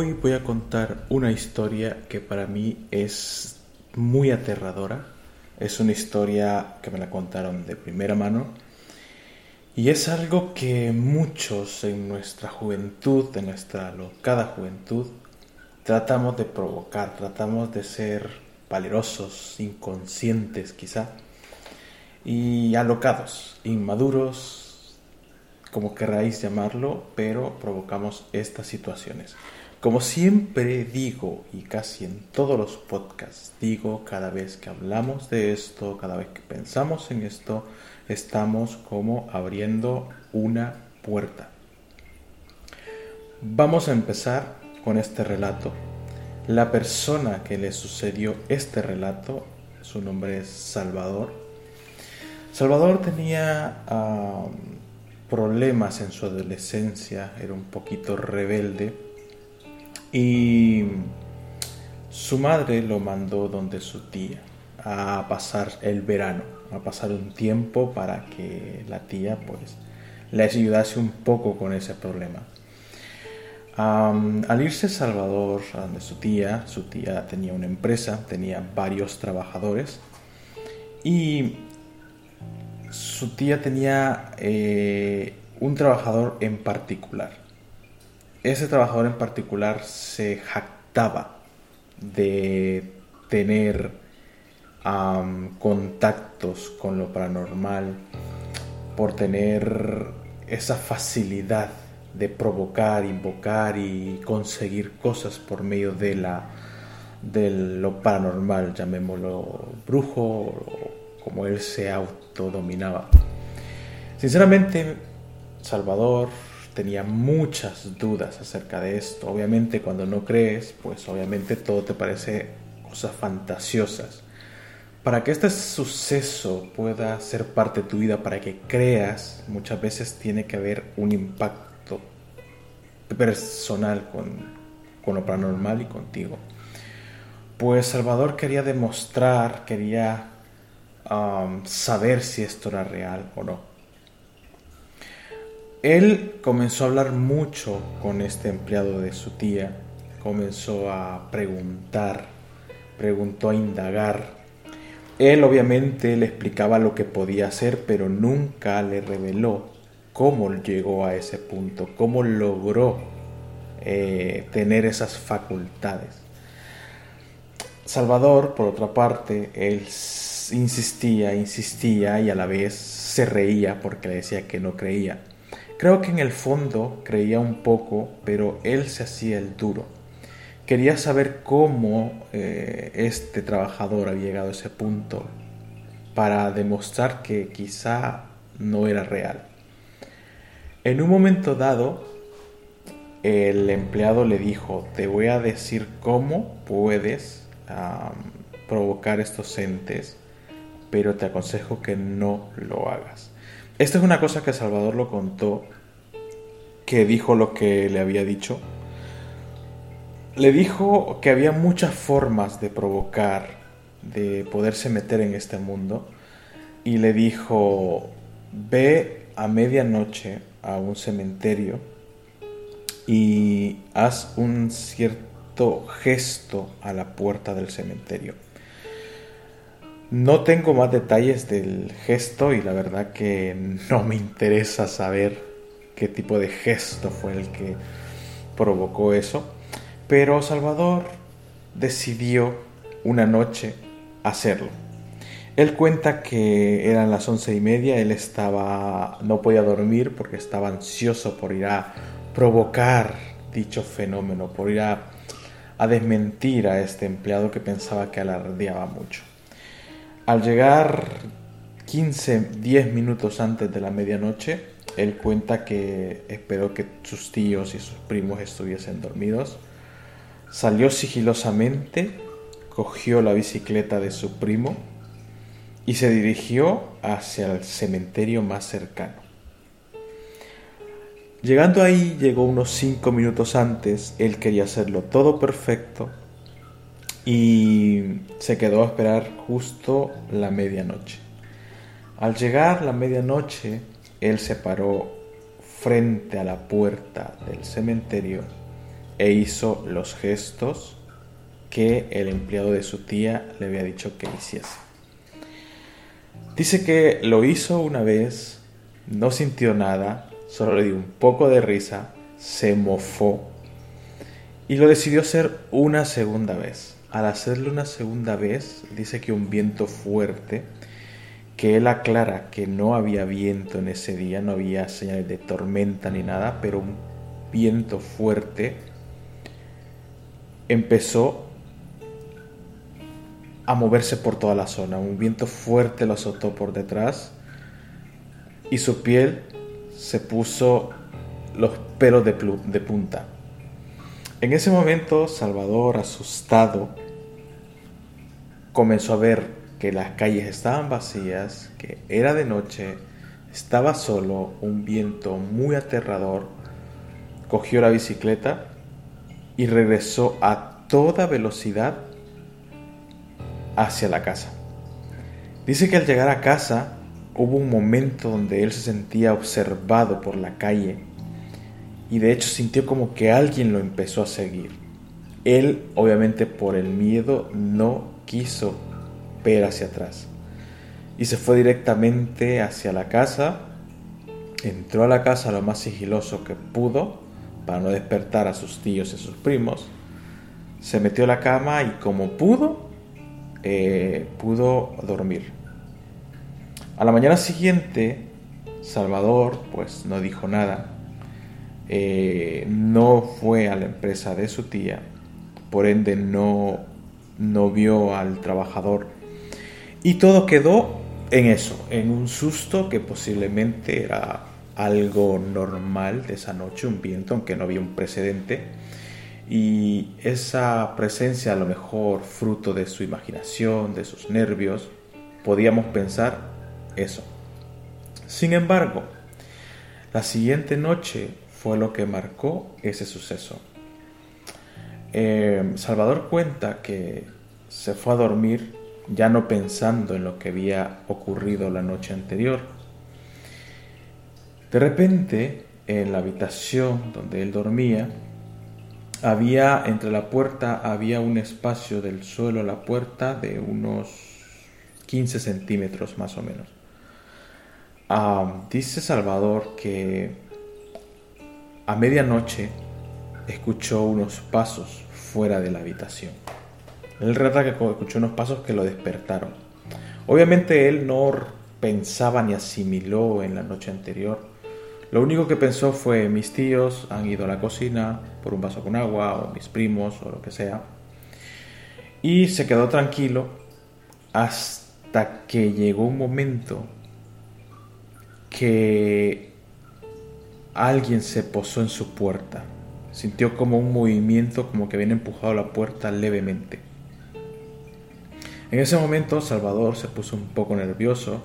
Hoy voy a contar una historia que para mí es muy aterradora. Es una historia que me la contaron de primera mano. Y es algo que muchos en nuestra juventud, en nuestra locada juventud, tratamos de provocar, tratamos de ser valerosos, inconscientes quizá, y alocados, inmaduros, como queráis llamarlo, pero provocamos estas situaciones. Como siempre digo, y casi en todos los podcasts digo, cada vez que hablamos de esto, cada vez que pensamos en esto, estamos como abriendo una puerta. Vamos a empezar con este relato. La persona que le sucedió este relato, su nombre es Salvador. Salvador tenía problemas en su adolescencia, era un poquito rebelde y su madre lo mandó donde su tía a pasar el verano, a pasar un tiempo para que la tía pues le ayudase un poco con ese problema. al irse a Salvador, a donde su tía, su tía tenía una empresa, tenía varios trabajadores y su tía tenía eh, un trabajador en particular ese trabajador en particular se jactaba de tener contactos con lo paranormal, por tener esa facilidad de provocar, invocar y conseguir cosas por medio de la lo paranormal, llamémoslo brujo, como él se autodominaba. Sinceramente, Salvador tenía muchas dudas acerca de esto. Obviamente cuando no crees, pues obviamente todo te parece cosas fantasiosas. Para que este suceso pueda ser parte de tu vida, para que creas, muchas veces tiene que haber un impacto personal con, con lo paranormal y contigo. Pues Salvador quería demostrar, quería um, saber si esto era real o no. Él comenzó a hablar mucho con este empleado de su tía, comenzó a preguntar, preguntó a indagar. Él obviamente le explicaba lo que podía hacer, pero nunca le reveló cómo llegó a ese punto, cómo logró eh, tener esas facultades. Salvador, por otra parte, él insistía, insistía y a la vez se reía porque le decía que no creía. Creo que en el fondo creía un poco, pero él se hacía el duro. Quería saber cómo eh, este trabajador había llegado a ese punto para demostrar que quizá no era real. En un momento dado, el empleado le dijo, te voy a decir cómo puedes provocar estos entes, pero te aconsejo que no lo hagas. Esta es una cosa que Salvador lo contó, que dijo lo que le había dicho. Le dijo que había muchas formas de provocar, de poderse meter en este mundo. Y le dijo, ve a medianoche a un cementerio y haz un cierto gesto a la puerta del cementerio. No tengo más detalles del gesto y la verdad que no me interesa saber qué tipo de gesto fue el que provocó eso. Pero Salvador decidió una noche hacerlo. Él cuenta que eran las once y media, él estaba, no podía dormir porque estaba ansioso por ir a provocar dicho fenómeno, por ir a, a desmentir a este empleado que pensaba que alardeaba mucho. Al llegar 15, 10 minutos antes de la medianoche, él cuenta que esperó que sus tíos y sus primos estuviesen dormidos. Salió sigilosamente, cogió la bicicleta de su primo y se dirigió hacia el cementerio más cercano. Llegando ahí, llegó unos 5 minutos antes, él quería hacerlo todo perfecto y se quedó a esperar justo la medianoche. Al llegar la medianoche, él se paró frente a la puerta del cementerio e hizo los gestos que el empleado de su tía le había dicho que hiciese. Dice que lo hizo una vez, no sintió nada, solo le dio un poco de risa, se mofó y lo decidió hacer una segunda vez. Al hacerlo una segunda vez, dice que un viento fuerte, que él aclara que no había viento en ese día, no había señales de tormenta ni nada, pero un viento fuerte empezó a moverse por toda la zona. Un viento fuerte lo azotó por detrás y su piel se puso los pelos de, de punta. En ese momento, Salvador, asustado, comenzó a ver que las calles estaban vacías, que era de noche, estaba solo, un viento muy aterrador. Cogió la bicicleta y regresó a toda velocidad hacia la casa. Dice que al llegar a casa hubo un momento donde él se sentía observado por la calle y de hecho sintió como que alguien lo empezó a seguir. Él, obviamente por el miedo, no quiso ver hacia atrás y se fue directamente hacia la casa. Entró a la casa lo más sigiloso que pudo para no despertar a sus tíos y a sus primos. Se metió a la cama y como pudo, eh, pudo dormir. A la mañana siguiente, Salvador pues no dijo nada eh, no fue a la empresa de su tía, por ende no, no vio al trabajador. Y todo quedó en eso, en un susto que posiblemente era algo normal de esa noche, un viento, aunque no había un precedente. Y esa presencia, a lo mejor fruto de su imaginación, de sus nervios, podíamos pensar eso. Sin embargo, la siguiente noche fue lo que marcó ese suceso. Eh, Salvador cuenta que se fue a dormir ya no pensando en lo que había ocurrido la noche anterior. De repente, en la habitación donde él dormía, había entre la puerta había un espacio del suelo a la puerta de unos 15 centímetros más o menos. Ah, dice Salvador que a medianoche escuchó unos pasos fuera de la habitación. Él relata que escuchó unos pasos que lo despertaron. Obviamente él no pensaba ni asimiló en la noche anterior. Lo único que pensó fue mis tíos han ido a la cocina por un vaso con agua o mis primos o lo que sea. Y se quedó tranquilo hasta que llegó un momento que Alguien se posó en su puerta. Sintió como un movimiento como que habían empujado la puerta levemente. En ese momento Salvador se puso un poco nervioso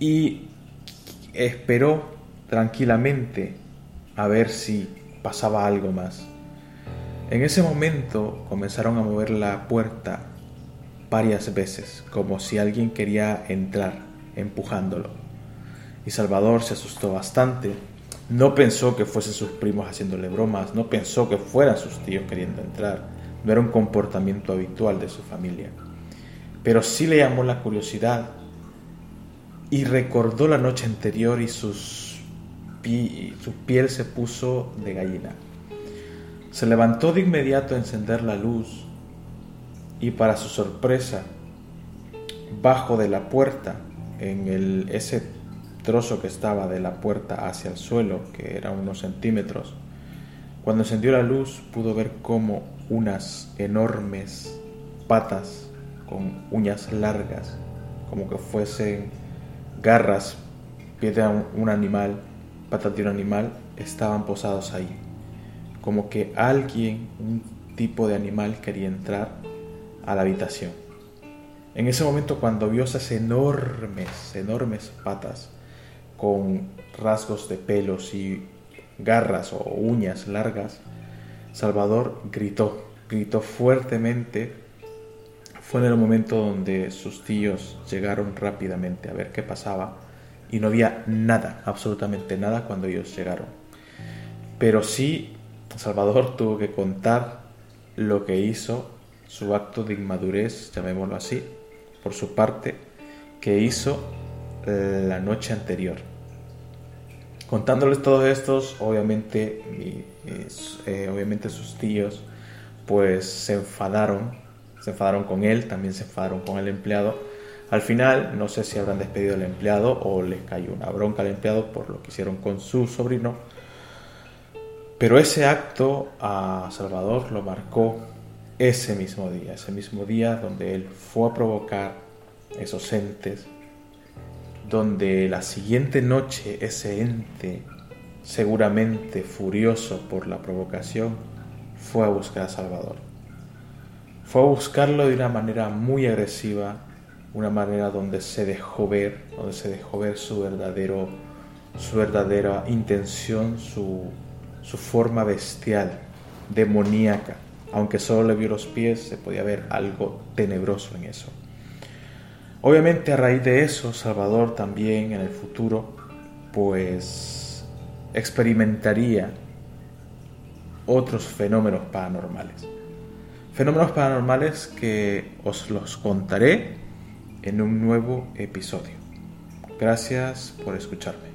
y esperó tranquilamente a ver si pasaba algo más. En ese momento comenzaron a mover la puerta varias veces, como si alguien quería entrar, empujándolo y Salvador se asustó bastante. No pensó que fuesen sus primos haciéndole bromas, no pensó que fueran sus tíos queriendo entrar. No era un comportamiento habitual de su familia. Pero sí le llamó la curiosidad y recordó la noche anterior y sus su piel se puso de gallina. Se levantó de inmediato a encender la luz y para su sorpresa, bajo de la puerta, en el, ese trozo que estaba de la puerta hacia el suelo, que era unos centímetros. Cuando encendió la luz pudo ver como unas enormes patas con uñas largas, como que fuesen garras, pies de un animal, patas de un animal, estaban posados ahí. Como que alguien, un tipo de animal, quería entrar a la habitación. En ese momento cuando vio esas enormes, enormes patas, con rasgos de pelos y garras o uñas largas, Salvador gritó, gritó fuertemente. Fue en el momento donde sus tíos llegaron rápidamente a ver qué pasaba y no había nada, absolutamente nada cuando ellos llegaron. Pero sí Salvador tuvo que contar lo que hizo, su acto de inmadurez, llamémoslo así, por su parte, que hizo la noche anterior. Contándoles todos estos, obviamente, eh, obviamente sus tíos, pues se enfadaron, se enfadaron con él, también se enfadaron con el empleado. Al final, no sé si habrán despedido al empleado o les cayó una bronca al empleado por lo que hicieron con su sobrino. Pero ese acto a Salvador lo marcó ese mismo día, ese mismo día donde él fue a provocar esos entes, donde la siguiente noche ese ente, seguramente furioso por la provocación, fue a buscar a Salvador. Fue a buscarlo de una manera muy agresiva, una manera donde se dejó ver, donde se dejó ver su verdadero, su verdadera intención, su, su forma bestial, demoníaca. Aunque solo le vio los pies, se podía ver algo tenebroso en eso. Obviamente a raíz de eso, Salvador también en el futuro, pues experimentaría otros fenómenos paranormales. Fenómenos paranormales que os los contaré en un nuevo episodio. Gracias por escucharme.